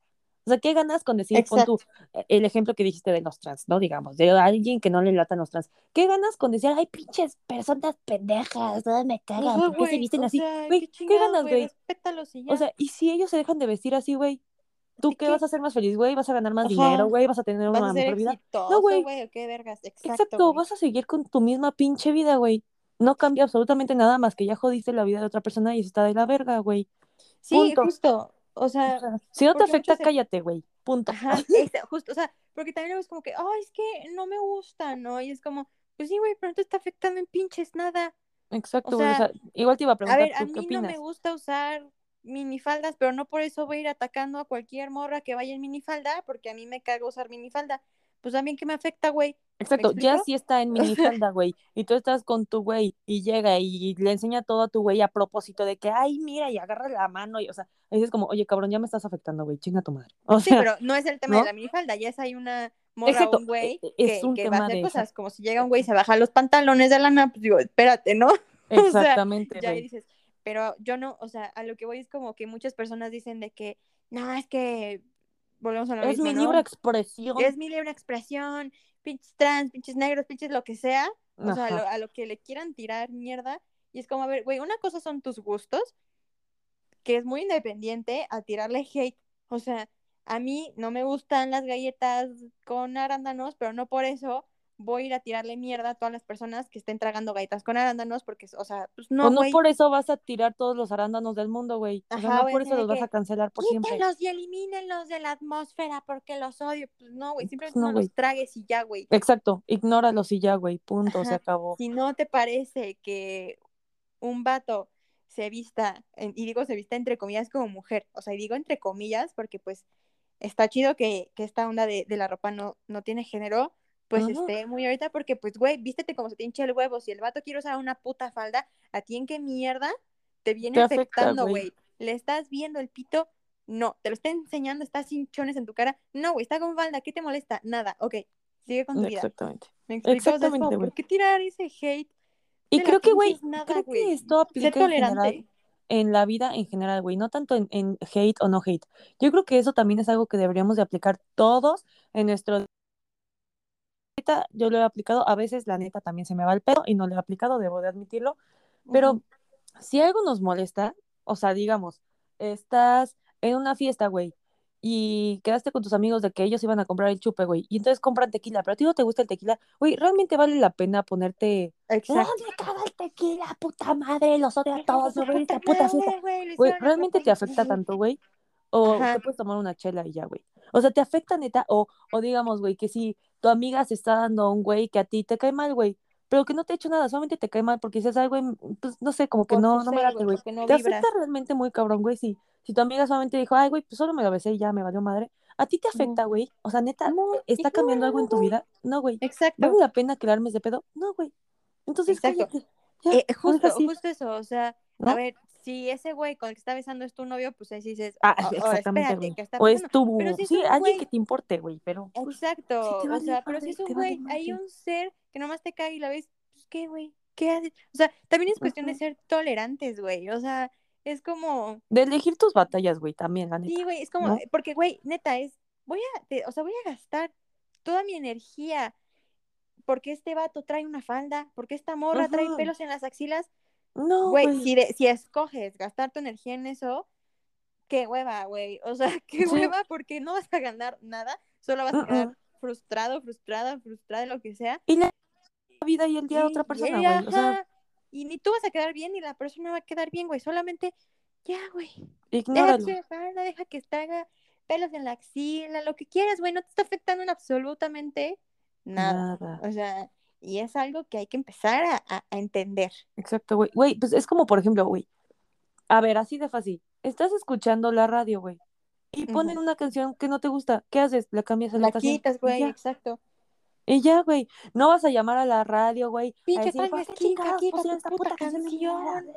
O sea, ¿qué ganas con decir, pon tú, Exacto. el ejemplo que dijiste de los trans, ¿no? Digamos, de alguien que no le latan los trans. ¿Qué ganas con decir, ay, pinches personas pendejas, no me cagan, Ajá, ¿por qué se güey, visten así? sea, Güey, qué ¿qué chingados, ganas, güey. O sea, y si ellos se dejan de vestir así, güey, ¿tú ¿Sí qué qué? vas a ser más feliz, güey? ¿Vas a ganar más Ajá. dinero, güey? ¿Vas a tener ¿Vas a una ser mejor vida? No, güey. qué vergas? Exacto, vas a seguir con tu misma pinche vida, güey. No cambia absolutamente nada más que ya jodiste la vida de otra persona y está de la verga, güey. Sí, Punto. justo, o O sea, si no te afecta, se- cállate, güey. Punto. Ajá, este, justo, o sea, porque también es como que, ay, es que no me gusta, ¿no? Y es como, pues sí, güey, pero no te está afectando en pinches nada. Exacto, O. O sea, igual te iba a A preguntar, ver, a ¿tú qué mí no me gusta usar minifaldas, pero no por eso voy a ir atacando a cualquier morra que vaya en minifalda, porque a mí me caga usar minifalda. Pues también que me afecta, güey. ¿Me Exacto, ya si está en minifalda, <laughs> güey, y tú estás con tu güey y llega y le enseña todo a tu güey a propósito de que, ay, mira, y agarra la mano, y, o sea, ahí dices como, oye, cabrón, ya me estás afectando, güey, chinga tu madre. <laughs> O sí, sea, pero no es el tema de la minifalda, ya es ahí una morra Exacto, un güey e- e- es que, un que va a hacer de cosas, como si llega un güey y se baja los pantalones de lana, pues digo, espérate, ¿no? <laughs> O sea, Exactamente, ya ahí dices, pero yo no, o sea, a lo que voy es como que muchas personas dicen de que, no, es que volvemos a lo Es mismo, mi ¿no? libre expresión. es mi libre expresión, pinches trans, pinches negros, pinches lo que sea, o sea, a lo, a lo que le quieran tirar mierda, y es como, a ver, güey, una cosa son tus gustos, que es muy independiente a tirarle hate, o sea, a mí no me gustan las galletas con arándanos, pero no por eso voy a ir a tirarle mierda a todas las personas que estén tragando galletas con arándanos, porque, o sea, pues o no, no güey. por eso vas a tirar todos los arándanos del mundo, güey. O sea, no por eso los vas a cancelar por siempre. Quítenlos y elimínenlos de la atmósfera porque los odio. Pues no, güey, simplemente no, no, los tragues y ya, güey. Exacto, ignóralos y ya, güey, punto, se acabó. Si no te parece que un vato se vista, y digo se vista entre comillas como mujer, o sea, y digo entre comillas porque pues está chido que, que esta onda de, de la ropa no, no tiene género, pues esté muy ahorita porque pues, güey, vístete como se te hincha el huevo, si el vato quiere usar una puta falda, ¿a ti en qué mierda te viene Te afectando, güey. ¿Le estás viendo el pito? No, te lo está enseñando, está hinchones en tu cara. No, güey, está con falda, ¿qué te molesta? Nada, ok, sigue con tu vida. Exactamente. ¿Me explico? O sea, Exactamente. ¿por qué tirar ese hate? Y creo que, güey, creo que esto aplica en general tolerante. en la vida en general, güey, no tanto en, en hate o no hate. Yo creo que eso también es algo que deberíamos de aplicar todos en nuestro... Neta, Yo lo he aplicado, a veces la neta también se me va el pedo y no lo he aplicado, debo de admitirlo, pero Ujú. si algo nos molesta, o sea, digamos, estás en una fiesta, güey, y quedaste con tus amigos de que ellos iban a comprar el chupe, güey, y entonces compran tequila, pero a ti no te gusta el tequila, güey, realmente vale la pena ponerte, Exacto. me caga el tequila, puta madre, los odio a todos, a esta puta fiesta. güey, Güey, ¿realmente te afecta tanto, güey? O Ajá. te puedes tomar una chela y ya, güey. O sea, te afecta neta, o, o digamos, güey, que si tu amiga se está dando a un güey que a ti te cae mal, güey, pero que no te ha hecho nada, solamente te cae mal porque dices, ay, güey, pues no sé, como que Por no, no me late, güey, no Te afecta realmente muy cabrón, güey, si, si tu amiga solamente dijo, ay, güey, pues solo me lo besé y ya me valió madre. ¿A ti te afecta, güey? O sea, neta, No, ¿está cambiando algo en tu vida? No, güey. ¿Vale Exacto, la pena que armes de pedo? No, güey. Entonces exacto. cállate. Ya, Eh, justo, eso, o sea, a ver, si ese güey con el que está besando es tu novio, pues ahí sí dices, Ah, "A- <laughs> ahora exactamente, espérate. ¿qué está O es? Pero tu, si es sí, un alguien que te importe, güey, pero pues, exacto, o sea, pero si es un güey, hay un ser que nomás te caga y la ves, pues qué, güey, ¿qué haces? O sea, también es cuestión de ser tolerantes, güey, o sea, es como, De elegir tus batallas, güey, también, la sí, güey, es como, ¿no? porque, güey, neta, es, voy a, te- o sea, voy a gastar toda mi energía porque este vato trae una falda, porque esta morra trae pelos en las axilas, No, güey, si, de- si escoges gastar tu energía en eso, qué hueva, güey. O sea, <laughs> qué Sí. hueva porque no vas a ganar nada, solo vas a quedar frustrado, frustrada, frustrada, lo que sea. Y la vida y el día de Y, otra y persona, güey. O sea, y ni tú vas a quedar bien ni la persona va a quedar bien, güey. Solamente, ya, güey. Deja ignóralo. que se falda, deja que traiga pelos en la axila, lo que quieras, güey. No te está afectando en absolutamente nada. Nada. O sea, y es algo que hay que empezar a, a- a entender. Exacto, güey. Güey, pues es como, por ejemplo, güey. A ver, así de fácil. Estás escuchando la radio, güey. Y ponen una canción que no te gusta. ¿Qué haces? Le cambias a la La quitas, Y güey, ya. exacto. Y ya, güey. No vas a llamar a la radio, güey. Pinche decir, Toño ¿por qué Esquinca, chingados quita pusieron tu esta puta canción canción. Le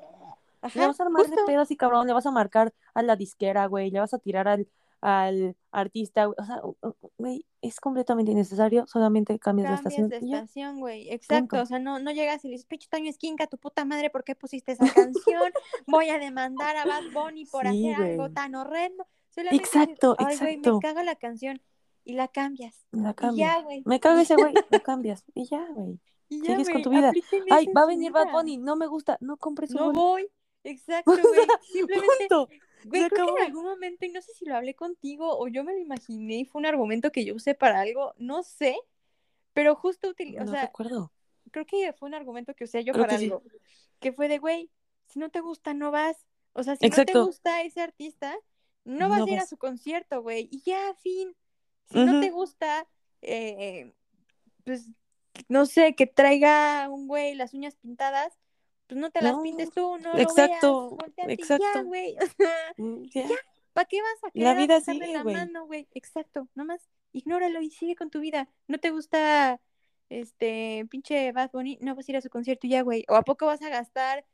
Ajá, vas a armar de pedo así, cabrón. Le vas a marcar a la disquera, güey. Le vas a tirar al, al artista. O sea, güey, es completamente innecesario. Solamente cambias Cambias estación de y ya. estación, güey. Exacto. O sea, no, no llegas y le dices, pinche Toño Esquinca, tu puta madre, ¿por qué pusiste esa canción? Voy a demandar a Bad Bunny por Sí, hacer algo tan horrendo. Solamente dices, Exacto, ay, güey, me exacto. caga la canción. Y la cambias. La Y cambias. ya, güey. Me caga ese güey, la cambias. Y ya, güey. <laughs> Y Sigues con tu vida. Ay, va a venir Bad. Bunny, no me gusta. No compres su No voy. <laughs> Exacto, güey. <laughs> Simplemente Punto. Güey, creo que en algún momento, y no sé si lo hablé contigo o yo me lo imaginé y fue un argumento que yo usé para algo, no sé, pero justo util- o No sea, recuerdo. creo que fue un argumento que usé yo Creo para que sí. algo, que fue de, güey, si no te gusta, no vas. O sea, si no te gusta ese artista, no vas No a ir a su concierto, güey, y ya, fin. Si no te gusta, eh, pues, no sé, que traiga un güey las uñas pintadas, pues no te las No. pintes tú, no lo Exacto. veas, volteate y ya, Exacto. güey. <laughs> O sea, Mm, ya. ya, ¿Para qué vas a La querer vida agarrarle sigue, la güey. mano, güey? Exacto, nomás ignóralo y sigue con tu vida. ¿No te gusta este pinche Bad Bunny? No vas a ir a su concierto ya, güey. ¿O a poco vas a gastar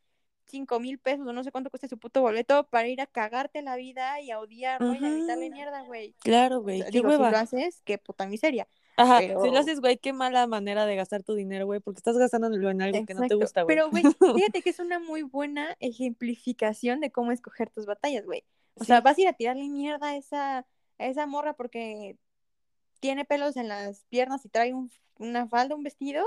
cinco mil pesos o no sé cuánto cuesta su puto boleto para ir a cagarte la vida y a odiarlo y a gritarle mierda, güey? Claro, O güey. sea, Qué digo, si lo haces, qué puta miseria. Ajá. Si lo haces, güey, qué mala manera de gastar tu dinero, güey, porque estás gastándolo en algo que no te gusta, güey. Pero, güey, fíjate que <laughs> es una muy buena ejemplificación de cómo escoger tus batallas, güey. O sea, vas a ir a tirarle mierda a esa, a esa morra porque tiene pelos en las piernas y trae un- una falda, un vestido.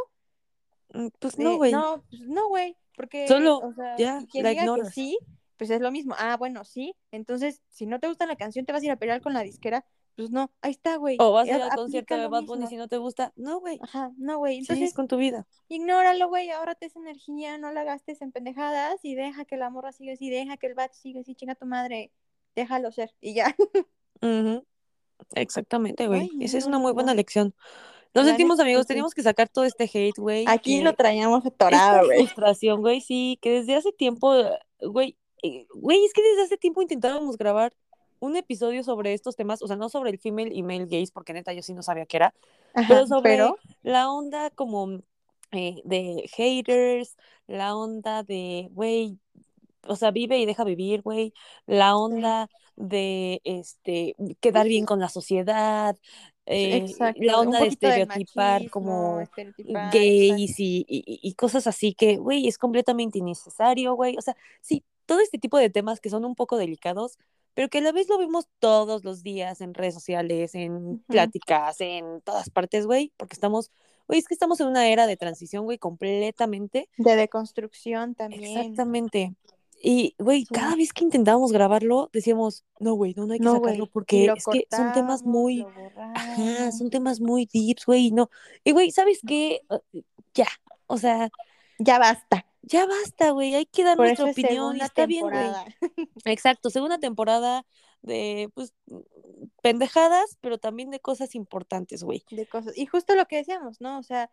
Mm, Pues no, Eh, güey. no, pues no, güey, porque, Solo, o sea, quien la diga que sí, pues es lo mismo. Ah, bueno, sí. Entonces, si no te gusta la canción, te vas a ir a pelear con la disquera. Pues no, ahí está, güey. O vas a Eh, ir al concierto de Bad Bunny si no te gusta. No, güey. Ajá, no, güey. Entonces, con tu vida. ignóralo, güey, ahórrate esa energía, no la gastes en pendejadas y deja que la morra siga así, deja que el vato siga así, chinga tu madre, déjalo ser y ya. Ujú. Exactamente, güey. Esa es una muy buena no. lección. Nos sentimos amigos, teníamos que sacar todo este hate, güey. Aquí que lo traíamos <laughs> atorado, güey. frustración, güey, sí, que desde hace tiempo, güey, eh, güey, es que desde hace tiempo intentábamos grabar un episodio sobre estos temas, o sea, no sobre el female y male gaze, porque neta yo sí no sabía qué era, Ajá, pero sobre pero, la onda como eh, de haters, la onda de, güey, o sea, vive y deja vivir, güey, la onda de, este, quedar bien con la sociedad, eh, la onda de estereotipar machismo, como estereotipar, gays exacto. y, y, y cosas así que, güey, es completamente innecesario, güey. O sea, sí, todo este tipo de temas que son un poco delicados, pero que a la vez lo vemos todos los días en redes sociales, en pláticas, en todas partes, güey, porque estamos, güey, es que estamos en una era de transición, güey, completamente. De deconstrucción también. Exactamente. Y, güey, Sí. cada vez que intentábamos grabarlo, decíamos, no, güey, no, no hay que No, sacarlo porque es que son temas muy, ajá, son temas muy deeps, güey, no. Y, güey, ¿sabes qué? Ya, o sea, Ya basta. Ya basta, güey, hay que dar Por nuestra opinión está bien, güey. <laughs> Exacto, segunda temporada de, pues, pendejadas, pero también de cosas importantes, güey. de cosas. Y justo lo que decíamos, ¿no? O sea,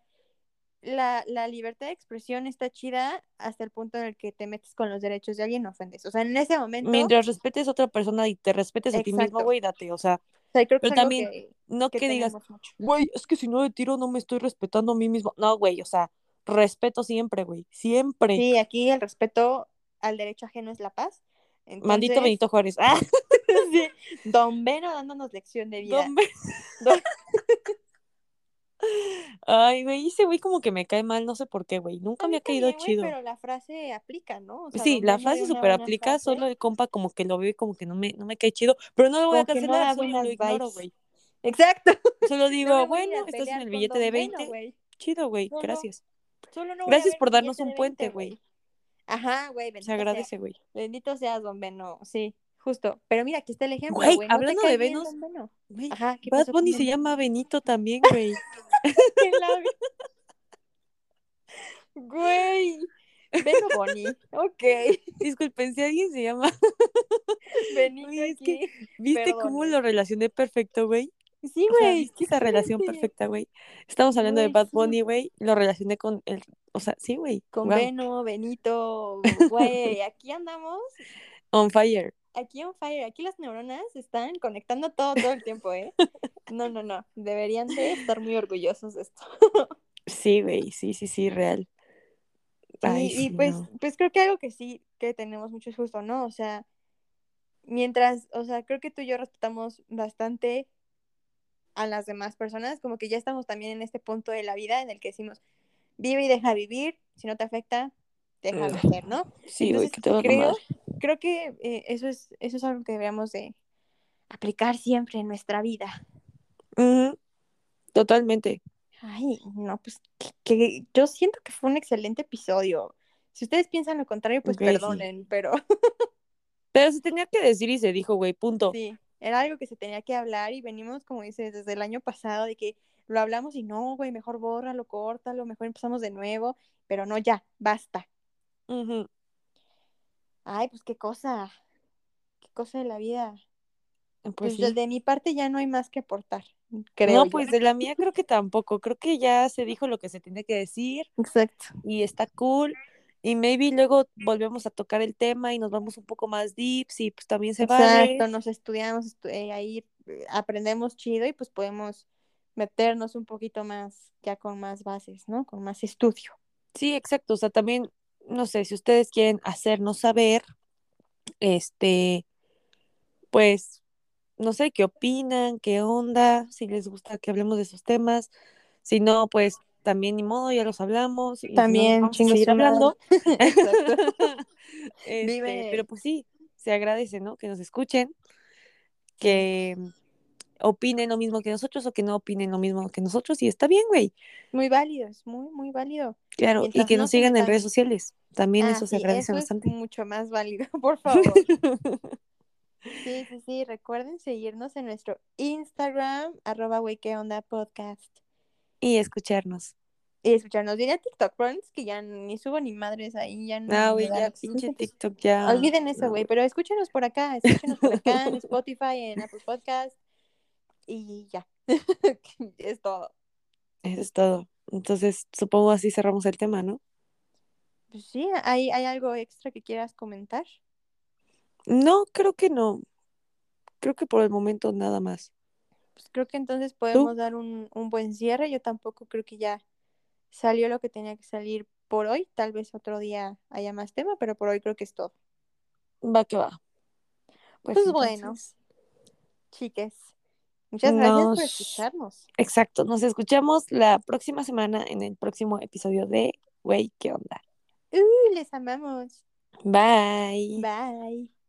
la, la libertad de expresión está chida hasta el punto en el que te metes con los derechos de alguien y ofendes. O sea, en ese momento, Mientras respetes a otra persona y te respetes a ti mismo, güey, date, o sea, o sea, creo que pero también que, no que que digas, güey, es que si no le tiro no me estoy respetando a mí mismo. No, güey, o sea, respeto siempre, güey, siempre. Sí, aquí el respeto al derecho ajeno es la paz. Entonces, Benito Juárez. Ah, <laughs> sí, Don Beno dándonos lección de vida. don Ben- Don- <laughs> Ay, güey, ese güey como que me cae mal, no sé por qué, güey. Nunca me ha caído chido. pero la frase aplica, ¿no? O sea, Sí, la frase buena aplica, frase, solo el compa como que lo veo y como que no me, no me cae chido, pero no lo voy a como cancelar, solo lo ignoro, güey. Exacto. Solo <laughs> digo, No bueno, estás en el billete de Beno, 20, güey. chido, güey, no. gracias. Solo no Gracias por darnos un puente, 20, güey. Ajá, güey, Se agradece, güey. Bendito seas, Don Beno. Sí, justo. Pero mira, aquí está el ejemplo, Güey, güey. ¿No te hablando de Beno? Güey, Ajá, ¿qué Bad Bunny se llama Benito también, <laughs> güey. Güey. Beno Boni. Ok. Disculpen, si alguien se llama. Benito es que-. ¿Viste cómo Perdone. lo relacioné perfecto, güey? Sí, O sea, güey. <laughs> ¿viste esa relación perfecta, güey? Estamos hablando de Bad. Bunny, güey. Lo relacioné con el. O sea, sí, güey. Con Wow. Beno, Benito, <laughs> güey. Aquí andamos. On fire. Aquí on fire. Aquí las neuronas están conectando todo, todo el tiempo, ¿eh? No, no, no. Deberían de estar muy orgullosos de esto. <laughs> Sí, güey. Sí, sí, sí, real. Ay, Sí, sí, y pues, no. pues creo que algo que sí que tenemos mucho es justo, ¿no? O sea, mientras, o sea, creo que tú y yo respetamos bastante a las demás personas, como que ya estamos también en este punto de la vida en el que decimos, vive y deja vivir, si no te afecta, déjalo Mm. hacer, ¿no? Sí, Entonces, que te va a creo, mamar. creo que eh, eso es, eso es algo que deberíamos de aplicar siempre en nuestra vida. Totalmente. Ay, no, pues que, que yo siento que fue un excelente episodio. Si ustedes piensan lo contrario, pues sí. perdonen, pero <laughs> Pero se tenía que decir y se dijo, güey, punto. Sí, era algo que se tenía que hablar y venimos, como dices, desde el año pasado de que lo hablamos y no, güey, mejor bórralo, córtalo, mejor empezamos de nuevo, pero no, ya, basta. Ay, pues qué cosa, qué cosa de la vida. Pues Pues, sí. de, mi parte ya no hay más que aportar, creo No, yo. pues de la mía creo que tampoco. Creo que ya se dijo lo que se tenía que decir Exacto. y está cool. Y maybe luego volvemos a tocar el tema y nos vamos un poco más deep, y pues también se Exacto, vale. nos estudiamos, estu- eh, ahí eh, aprendemos chido y pues podemos meternos un poquito más, ya con más bases, ¿no? Con más estudio. Sí, exacto. O sea, también, no sé, si ustedes quieren hacernos saber, este, pues, no sé, qué opinan, qué onda, si les gusta que hablemos de esos temas. Si no, pues también ni modo, ya los hablamos. Y no, También, chingue seguir hablando. <laughs> <laughs> Este, Vive- pero pues sí, se agradece, ¿no? Que nos escuchen, que opinen lo mismo que nosotros o que no opinen lo mismo que nosotros y está bien, güey. Muy válido, es muy, muy válido. Claro, y que no nos sigan en redes sociales. También Ah, eso se agradece eso es bastante. mucho más válido, <laughs> por favor. Sí, sí, sí. Recuerden seguirnos en nuestro Instagram, arroba güey, qué onda podcast. Y escucharnos. Y escucharnos bien a TikTok, pero es que ya ni subo ni madres ahí, ya no. Ah, güey, ya pinche. TikTok ya. Olviden eso, no, güey, pero escúchenos por acá, escúchenos por acá en <laughs> Spotify, en Apple Podcast y ya. <laughs> es todo. Eso es todo. Entonces, supongo así cerramos el tema, ¿no? Pues sí, ¿hay, ¿hay algo extra que quieras comentar? No, creo que no. Creo que por el momento nada más. Pues creo que entonces podemos dar un, un buen cierre. Yo tampoco creo que ya salió lo que tenía que salir por hoy. Tal vez otro día haya más tema, pero por hoy creo que es todo. Va que va. Pues bueno. entonces, Chiques, muchas gracias por Nos- escucharnos. Exacto. Nos escuchamos la próxima semana en el próximo episodio de Güey, ¿qué onda? Uy, les amamos. Bye. Bye.